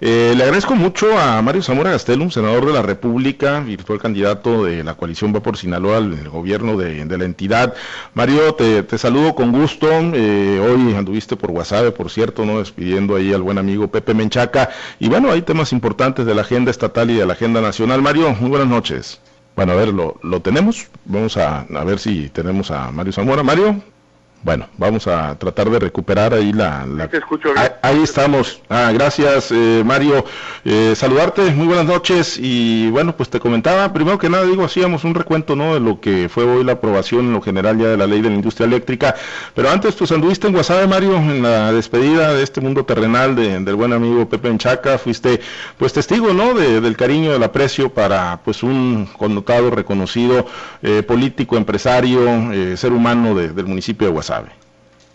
Eh, le agradezco mucho a Mario Zamora Gastelum, senador de la República, virtual candidato de la coalición Va por Sinaloa al gobierno de, la entidad. Mario, te, saludo con gusto. Eh, hoy anduviste por WhatsApp, por cierto, no despidiendo ahí al buen amigo Pepe Menchaca. Y bueno, hay temas importantes de la agenda estatal y de la agenda nacional. Mario, muy buenas noches. Bueno, a ver, lo, lo tenemos. Vamos a ver si tenemos a Mario Zamora. Mario. Bueno, vamos a tratar de recuperar ahí la... Ahí, estamos. Ah, gracias, eh, Mario. Eh, saludarte, muy buenas noches. Y bueno, pues te comentaba, primero que nada, digo, hacíamos un recuento, ¿no? De lo que fue hoy la aprobación en lo general ya de la ley de la industria eléctrica. Pero antes, pues anduviste en Guasave, Mario, en la despedida de este mundo terrenal del buen amigo Pepe Enchaca. Fuiste, pues, testigo, ¿no? del cariño, del aprecio para, pues, un connotado, reconocido eh, político, empresario, ser humano del municipio de Guasave.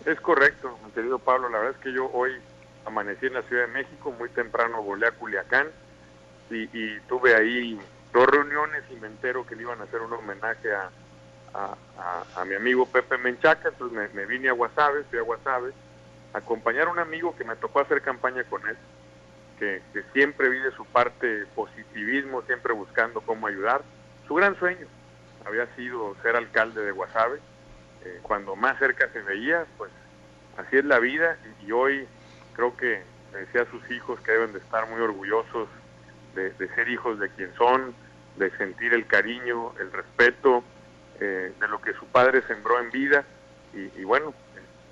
Es correcto, mi querido Pablo. La verdad es que yo hoy amanecí en la Ciudad de México, muy temprano volé a Culiacán y, tuve ahí dos reuniones y me entero que le iban a hacer un homenaje a, a, mi amigo Pepe Menchaca, entonces me, vine a Guasave, fui a Guasave, acompañar a un amigo que me tocó hacer campaña con él, que, que siempre vive su parte positivismo, siempre buscando cómo ayudar. Su gran sueño había sido ser alcalde de Guasave, eh, cuando más cerca se veía, pues así es la vida. Y, hoy creo que decía a sus hijos que deben de estar muy orgullosos de, ser hijos de quien son, de sentir el cariño, el respeto, eh, de lo que su padre sembró en vida. Y bueno,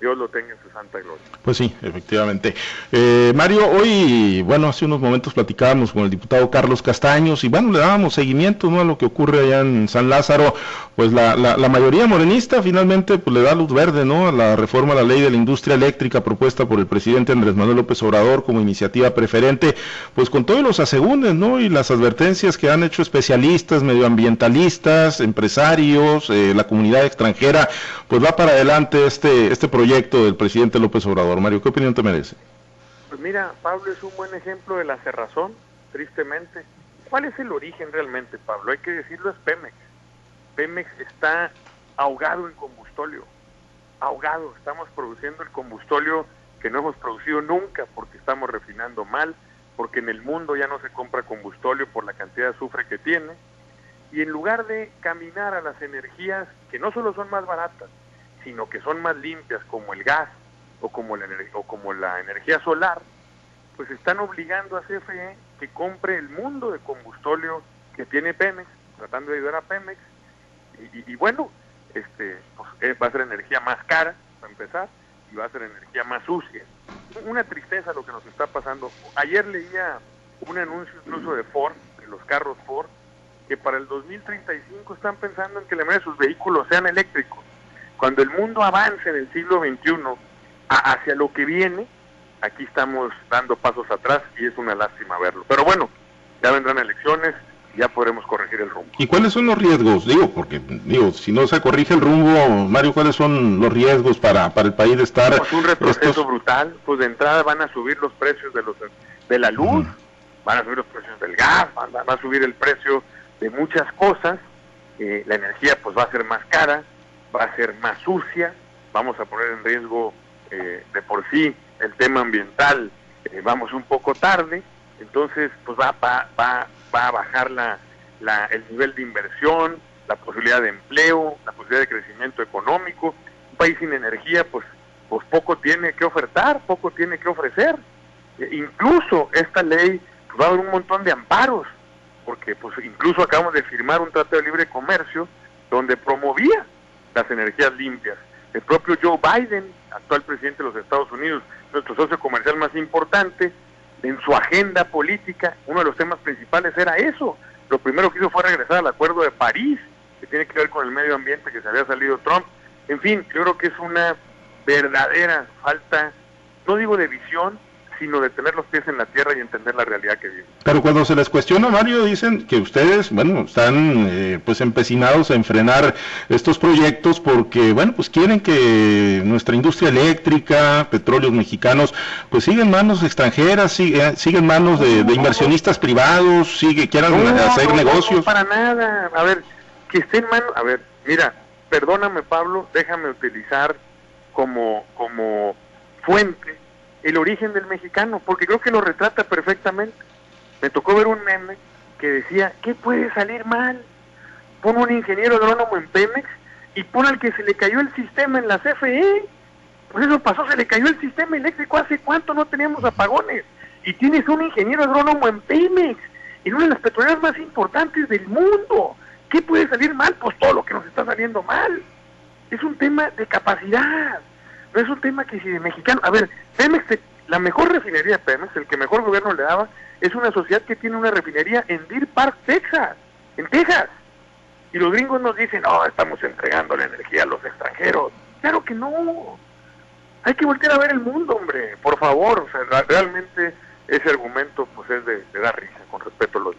Dios lo tenga en su santa gloria. Pues sí, efectivamente. Eh, Mario, hoy, bueno, hace unos momentos platicábamos con el diputado Carlos Castaños y bueno, le dábamos seguimiento a lo que ocurre allá en San Lázaro. Pues la, la, mayoría morenista finalmente pues, le da luz verde ¿no? a la reforma a la ley de la industria eléctrica propuesta por el presidente Andrés Manuel López Obrador como iniciativa preferente, pues con todos los asegúnes ¿no? y las advertencias que han hecho especialistas, medioambientalistas, empresarios, eh, la comunidad extranjera, pues va para adelante este, este proyecto del presidente López Obrador. Mario, ¿qué opinión te merece? Pues mira, Pablo es un buen ejemplo de la cerrazón, tristemente. ¿Cuál es el origen realmente, Pablo? Hay que decirlo, es Pemex. Pemex está ahogado en combustóleo, ahogado. Estamos produciendo el combustóleo que no hemos producido nunca porque estamos refinando mal, porque en el mundo ya no se compra combustóleo por la cantidad de azufre que tiene. Y en lugar de caminar a las energías que no solo son más baratas, sino que son más limpias como el gas o como la, energía solar, pues están obligando a CFE que compre el mundo de combustóleo que tiene Pemex, tratando de ayudar a Pemex, y, bueno, este pues, eh, va a ser energía más cara, para empezar, y va a ser energía más sucia. Una tristeza lo que nos está pasando. Ayer leía un anuncio incluso de Ford, de los carros Ford, que para el 2035 están pensando en que la mayoría de sus vehículos sean eléctricos. Cuando el mundo avance en el siglo XXI hacia lo que viene, aquí estamos dando pasos atrás y es una lástima verlo. Pero bueno, ya vendrán elecciones, ya podremos corregir el rumbo. ¿Y cuáles son los riesgos? Digo, porque digo, si no se corrige el rumbo, Mario, ¿cuáles son los riesgos para, para el país de estar? Pues un retroceso brutal, pues de entrada van a subir los precios de los de la luz, van a subir los precios del gas, van, a subir el precio de muchas cosas, eh, la energía pues va a ser más cara, va a ser más sucia, vamos a poner en riesgo eh, de por sí el tema ambiental, eh, vamos un poco tarde, entonces pues va, va, a bajar la, la, el nivel de inversión, la posibilidad de empleo, la posibilidad de crecimiento económico. Un país sin energía pues, pues poco tiene que ofertar, poco tiene que ofrecer. E incluso esta ley pues, va a dar un montón de amparos, porque pues incluso acabamos de firmar un tratado de libre comercio donde promovía las energías limpias. El propio Joe Biden, actual presidente de los Estados Unidos, nuestro socio comercial más importante, en su agenda política, uno de los temas principales era eso. Lo primero que hizo fue regresar al Acuerdo de París, que tiene que ver con el medio ambiente que se había salido Trump. En fin, yo creo que es una verdadera falta, no digo de visión, sino de tener los pies en la tierra y entender la realidad que vive. Pero cuando se les cuestiona, Mario, dicen que ustedes, bueno, están eh, pues empecinados en frenar estos proyectos porque, bueno, pues quieren que nuestra industria eléctrica, petróleos mexicanos, pues sigan manos extranjeras, sigue, siguen manos de, inversionistas privados, sigue, quieran hacer negocios. No, para nada. A ver, que esté en manos, a ver, mira, perdóname Pablo, déjame utilizar como, como fuente el origen del mexicano, porque creo que lo retrata perfectamente. Me tocó ver un meme que decía, ¿qué puede salir mal? Pon un ingeniero agrónomo en Pemex y pon al que se le cayó el sistema en la CFE. Pues eso pasó, se le cayó el sistema eléctrico hace cuánto no teníamos apagones. Y tienes un ingeniero agrónomo en Pemex, en una de las petroleras más importantes del mundo. ¿Qué puede salir mal? Pues todo lo que nos está saliendo mal. Es un tema de capacidad. No es un tema que si de mexicano... A ver, Pemex, la mejor refinería Pemex, el que mejor gobierno le daba, es una sociedad que tiene una refinería en Deer Park, Texas. En Texas. Y los gringos nos dicen, no, estamos entregando la energía a los extranjeros. Claro que no. Hay que volver a ver el mundo, hombre. Por favor. O sea, realmente ese argumento pues es de, de dar risa, con respeto a los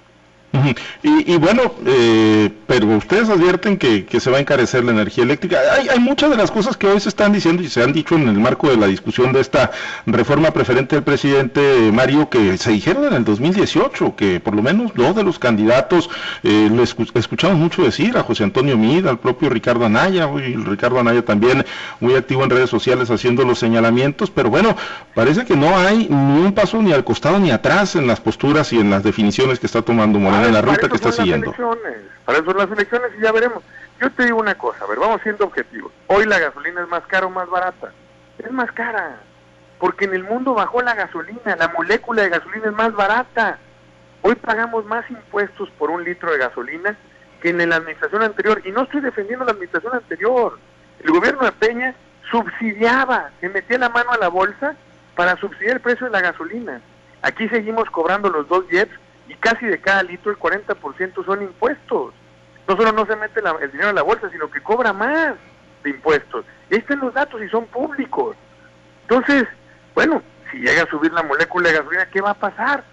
y, bueno, eh, pero ustedes advierten que, se va a encarecer la energía eléctrica. Hay, hay, muchas de las cosas que hoy se están diciendo y se han dicho en el marco de la discusión de esta reforma preferente del presidente Mario que se dijeron en el 2018, que por lo menos dos de los candidatos, eh, escuchamos mucho decir, a José Antonio Mid, al propio Ricardo Anaya, y Ricardo Anaya también muy activo en redes sociales haciendo los señalamientos, pero bueno, parece que no hay ni un paso ni al costado ni atrás en las posturas y en las definiciones que está tomando Moreno en la ruta que está siguiendo. para eso son las elecciones y ya veremos. Yo te digo una cosa, a ver, vamos siendo objetivos. Hoy la gasolina es más cara o más barata. Es más cara, porque en el mundo bajó la gasolina, la molécula de gasolina es más barata. Hoy pagamos más impuestos por un litro de gasolina que en la administración anterior. Y no estoy defendiendo la administración anterior. El gobierno de Peña subsidiaba, se metía la mano a la bolsa para subsidiar el precio de la gasolina. Aquí seguimos cobrando los dos jets y casi de cada litro el 40% son impuestos. No solo no se mete el dinero en la bolsa, sino que cobra más de impuestos. Y ahí están los datos y son públicos. Entonces, bueno, si llega a subir la molécula de gasolina, ¿qué va a pasar?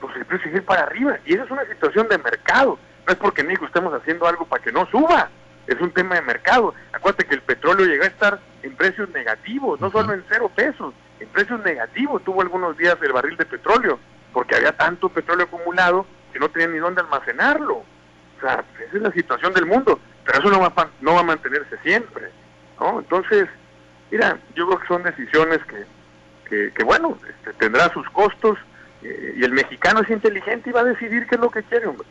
Pues el precio sigue para arriba. Y esa es una situación de mercado. No es porque Nico estemos haciendo algo para que no suba. Es un tema de mercado. Acuérdate que el petróleo llegó a estar en precios negativos, no solo en cero pesos, en precios negativos. Tuvo algunos días el barril de petróleo porque había tanto petróleo acumulado que no tenían ni dónde almacenarlo. O sea, esa es la situación del mundo, pero eso no va a, no va a mantenerse siempre, ¿no? Entonces, mira, yo creo que son decisiones que, que, bueno, este, tendrá sus costos eh, y el mexicano es inteligente y va a decidir qué es lo que quiere, hombre.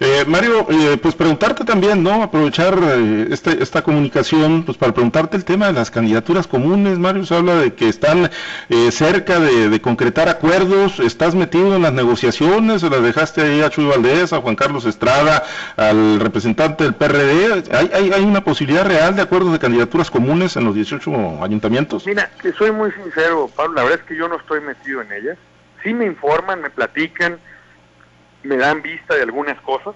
Eh, Mario, eh, pues preguntarte también, ¿no? Aprovechar eh, este, esta comunicación, pues para preguntarte el tema de las candidaturas comunes. Mario se habla de que están cerca de, concretar acuerdos. ¿Estás metido en las negociaciones? ¿Se las dejaste ahí a Chuy Valdés, a Juan Carlos Estrada, al representante del PRD? ¿Hay, hay, hay una posibilidad real de acuerdos de candidaturas comunes en los 18 ayuntamientos? Mira, que soy muy sincero, Pablo, la verdad es que yo no estoy metido en ellas. Sí me informan, me platican me dan vista de algunas cosas,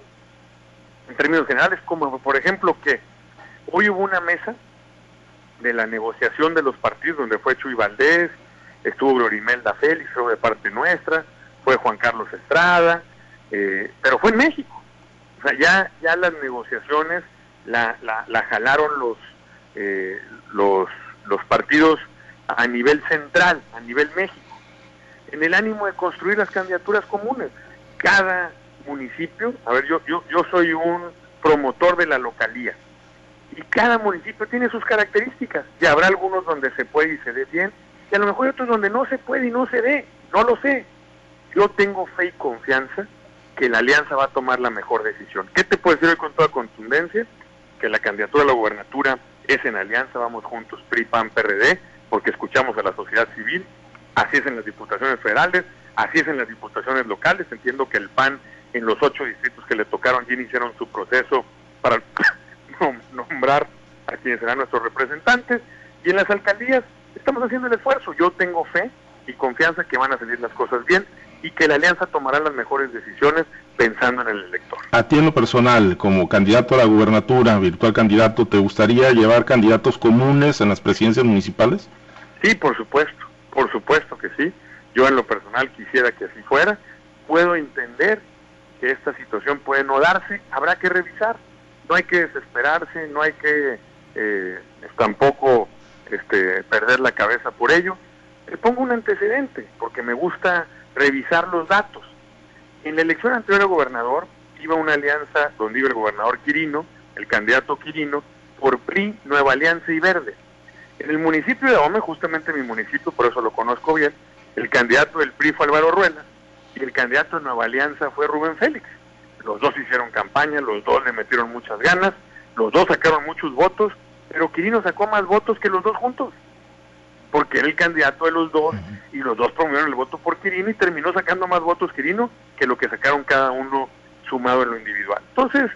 en términos generales, como por ejemplo que hoy hubo una mesa de la negociación de los partidos donde fue Chuy Valdés, estuvo Glorimelda Félix, fue de parte nuestra, fue Juan Carlos Estrada, eh, pero fue en México. O sea, ya, ya las negociaciones la, la, jalaron los, eh, los, los partidos a nivel central, a nivel México, en el ánimo de construir las candidaturas comunes cada municipio, a ver, yo, yo, yo soy un promotor de la localía, y cada municipio tiene sus características, y habrá algunos donde se puede y se ve bien, y a lo mejor otros donde no se puede y no se ve, no lo sé. Yo tengo fe y confianza que la alianza va a tomar la mejor decisión. ¿Qué te puedo decir hoy con toda contundencia? Que la candidatura a la gubernatura es en alianza, vamos juntos, PRI, PAN, PRD, porque escuchamos a la sociedad civil, así es en las diputaciones federales, Así es en las diputaciones locales. Entiendo que el PAN en los ocho distritos que le tocaron ya iniciaron su proceso para nombrar a quienes serán nuestros representantes. Y en las alcaldías estamos haciendo el esfuerzo. Yo tengo fe y confianza que van a salir las cosas bien y que la alianza tomará las mejores decisiones pensando en el elector. A ti en lo personal, como candidato a la gubernatura, virtual candidato, ¿te gustaría llevar candidatos comunes en las presidencias municipales? Sí, por supuesto, por supuesto que sí. Yo en lo personal quisiera que así fuera. Puedo entender que esta situación puede no darse, habrá que revisar. No hay que desesperarse, no hay que eh, tampoco este, perder la cabeza por ello. Le pongo un antecedente, porque me gusta revisar los datos. En la elección anterior al gobernador iba una alianza donde iba el gobernador Quirino, el candidato Quirino, por PRI, Nueva Alianza y Verde. En el municipio de Ahome, justamente mi municipio, por eso lo conozco bien, el candidato del PRI fue Álvaro Ruela y el candidato de Nueva Alianza fue Rubén Félix. Los dos hicieron campaña, los dos le metieron muchas ganas, los dos sacaron muchos votos, pero Quirino sacó más votos que los dos juntos, porque era el candidato de los dos y los dos promovieron el voto por Quirino y terminó sacando más votos Quirino que lo que sacaron cada uno sumado en lo individual. Entonces,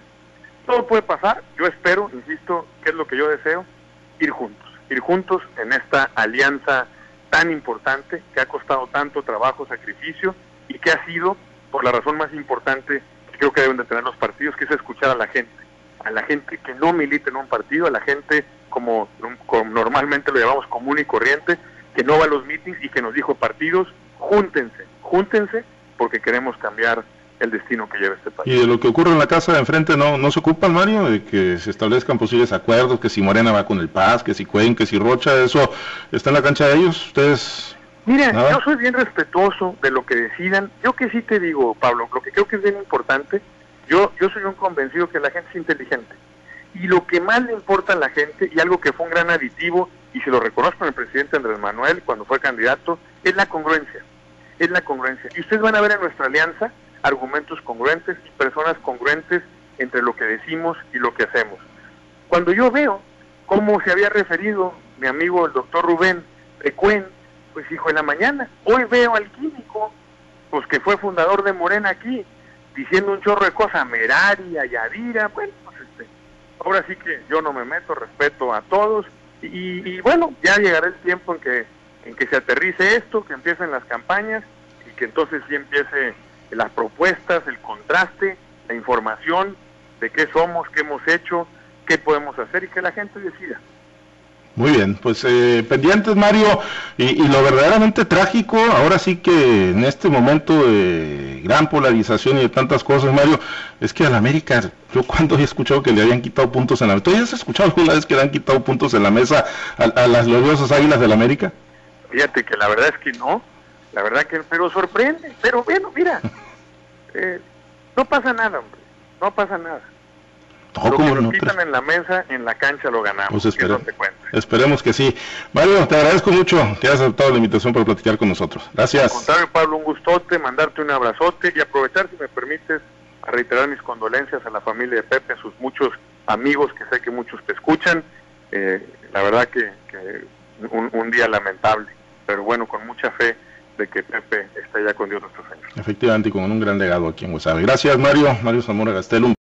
todo puede pasar, yo espero, insisto, que es lo que yo deseo, ir juntos, ir juntos en esta alianza tan importante que ha costado tanto trabajo, sacrificio y que ha sido, por la razón más importante que creo que deben de tener los partidos, que es escuchar a la gente, a la gente que no milita en un partido, a la gente como, normalmente lo llamamos común y corriente, que no va a los mítines y que nos dijo partidos, júntense, júntense porque queremos cambiar el destino que lleva este país. Y de lo que ocurre en la casa de enfrente, ¿no, no se ocupan, Mario? De que se establezcan posibles acuerdos, que si Morena va con el Paz, que si Cuen, que si Rocha, eso está en la cancha de ellos, ustedes... Mira, yo soy bien respetuoso de lo que decidan. Yo que sí te digo, Pablo, lo que creo que es bien importante, yo, yo soy un convencido que la gente es inteligente. Y lo que más le importa a la gente, y algo que fue un gran aditivo, y se lo reconozco en el presidente Andrés Manuel cuando fue candidato, es la congruencia. Es la congruencia. Y ustedes van a ver en nuestra alianza argumentos congruentes y personas congruentes entre lo que decimos y lo que hacemos. Cuando yo veo cómo se había referido mi amigo el doctor Rubén Cuen, pues hijo de la mañana, hoy veo al químico, pues que fue fundador de Morena aquí, diciendo un chorro de cosas, Meraria, Yadira, bueno, pues este, ahora sí que yo no me meto, respeto a todos, y, y, bueno, ya llegará el tiempo en que, en que se aterrice esto, que empiecen las campañas y que entonces sí empiece las propuestas, el contraste, la información de qué somos, qué hemos hecho, qué podemos hacer y que la gente decida. Muy bien, pues eh, pendientes Mario, y, lo verdaderamente trágico, ahora sí que en este momento de gran polarización y de tantas cosas, Mario, es que a la América, yo cuando he escuchado que le habían quitado puntos en la mesa, ¿tú has escuchado alguna vez que le han quitado puntos en la mesa a, las gloriosas águilas de la América? Fíjate que la verdad es que no, la verdad que, pero sorprende, pero bueno, mira, eh, no pasa nada, hombre, no pasa nada. lo que nos quitan en la mesa, en la cancha lo ganamos. Pues esperemos que sí. Mario, te agradezco mucho que hayas aceptado la invitación para platicar con nosotros. Gracias. Al contrario, Pablo, un gustote, mandarte un abrazote y aprovechar, si me permites, a reiterar mis condolencias a la familia de Pepe, a sus muchos amigos, que sé que muchos te escuchan. Eh, la verdad que, un, un día lamentable, pero bueno, con mucha fe de que Pepe está ya con Dios nuestro Señor. Efectivamente, y con un gran legado aquí en Guasave. Gracias, Mario. Mario Zamora Gastelum.